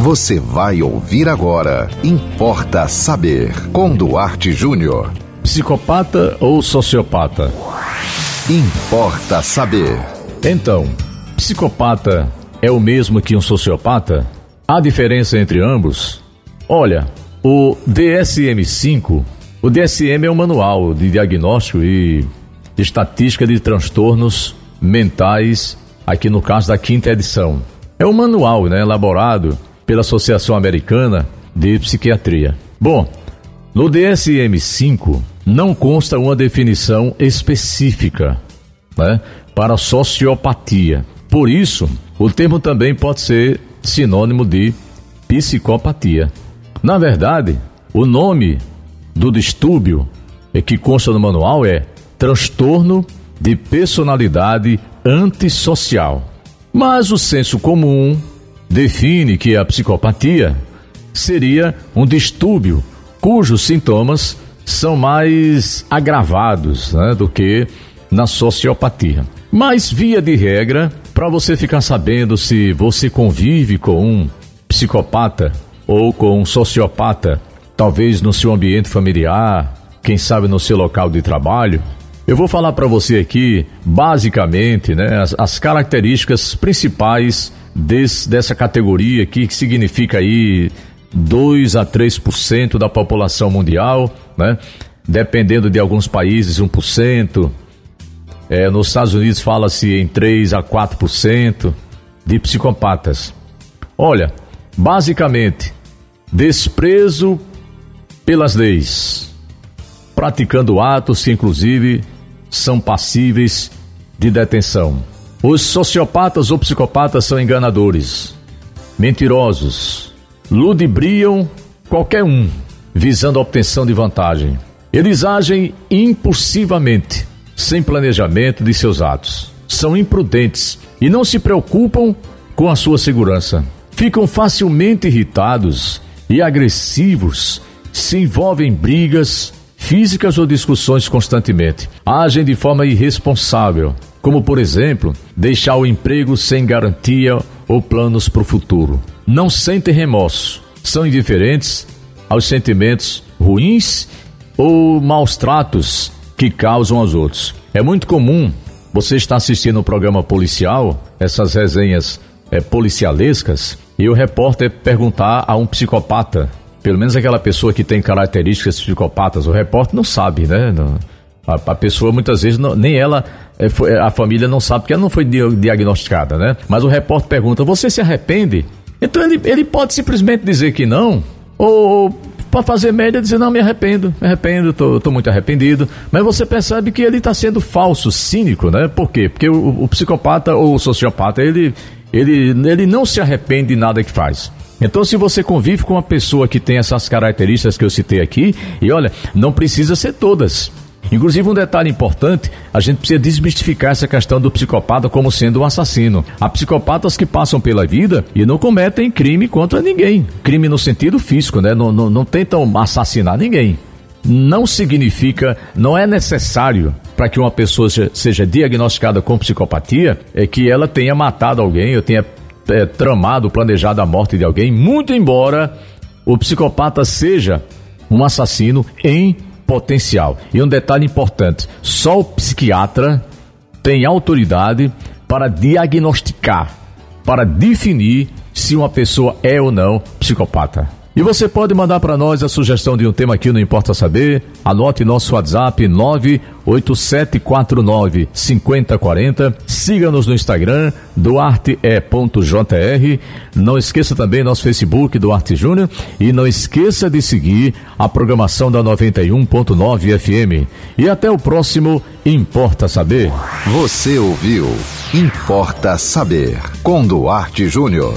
Você vai ouvir agora. Importa saber. Com Duarte Júnior. Psicopata ou sociopata? Importa saber. Então, psicopata é o mesmo que um sociopata? Há diferença entre ambos? Olha, o DSM-5, o DSM é um manual de diagnóstico e estatística de transtornos mentais, aqui no caso da quinta edição. É um manual né, elaborado pela Associação Americana de Psiquiatria. Bom, no DSM-5 não consta uma definição específica né, para sociopatia. Por isso, o termo também pode ser sinônimo de psicopatia. Na verdade, o nome do distúrbio que consta no manual é transtorno de personalidade antissocial. Mas o senso comum define que a psicopatia seria um distúrbio cujos sintomas são mais agravados né, do que na sociopatia. Mas, via de regra, para você ficar sabendo se você convive com um psicopata ou com um sociopata, talvez no seu ambiente familiar, quem sabe no seu local de trabalho, eu vou falar para você aqui, basicamente, né, as, as características principais desse, dessa categoria aqui, que significa aí 2 a 3% da população mundial, né? Dependendo de alguns países, 1%. É, nos Estados Unidos fala-se em 3 a 4% de psicopatas. Olha, basicamente, desprezo pelas leis, praticando atos que, inclusive, são passíveis de detenção. Os sociopatas ou psicopatas são enganadores, mentirosos, ludibriam qualquer um, visando a obtenção de vantagem. Eles agem impulsivamente, sem planejamento de seus atos. São imprudentes e não se preocupam com a sua segurança. Ficam facilmente irritados e agressivos, se envolvem em brigas físicas ou discussões constantemente. Agem de forma irresponsável, como por exemplo, deixar o emprego sem garantia ou planos para o futuro. Não sentem remorso, são indiferentes aos sentimentos ruins ou maus tratos que causam aos outros. É muito comum você estar assistindo um programa policial, essas resenhas é, policialescas, e o repórter perguntar a um psicopata, pelo menos aquela pessoa que tem características psicopatas, o repórter não sabe, né? Não, a, a, pessoa muitas vezes não, nem ela, é, foi, a família não sabe porque ela não foi diagnosticada, né? Mas o repórter pergunta: Você se arrepende? Então ele, ele pode simplesmente dizer que não, ou, para fazer média dizer: Não, me arrependo, me arrependo, tô, tô muito arrependido. Mas você percebe que ele está sendo falso, cínico, né? Por quê? Porque o, o psicopata ou o sociopata, ele, ele, ele não se arrepende de nada que faz. Então, se você convive com uma pessoa que tem essas características que eu citei aqui, e olha, não precisa ser todas. Inclusive, um detalhe importante: a gente precisa desmistificar essa questão do psicopata como sendo um assassino. Há psicopatas que passam pela vida e não cometem crime contra ninguém. Crime no sentido físico, né? Não, não, não tentam assassinar ninguém. Não significa, não é necessário para que uma pessoa seja diagnosticada com psicopatia é que ela tenha matado alguém ou tenha é, tramado, planejado a morte de alguém, muito embora o psicopata seja um assassino em potencial. E um detalhe importante: só o psiquiatra tem autoridade para diagnosticar, para definir se uma pessoa é ou não psicopata. E você pode mandar para nós a sugestão de um tema aqui, não importa saber. Anote nosso WhatsApp 98749 5040. Siga-nos no Instagram, duarte.jr. Não esqueça também nosso Facebook, Duarte Júnior. E não esqueça de seguir a programação da 91.9 FM. E até o próximo Importa Saber. Você ouviu Importa Saber com Duarte Júnior.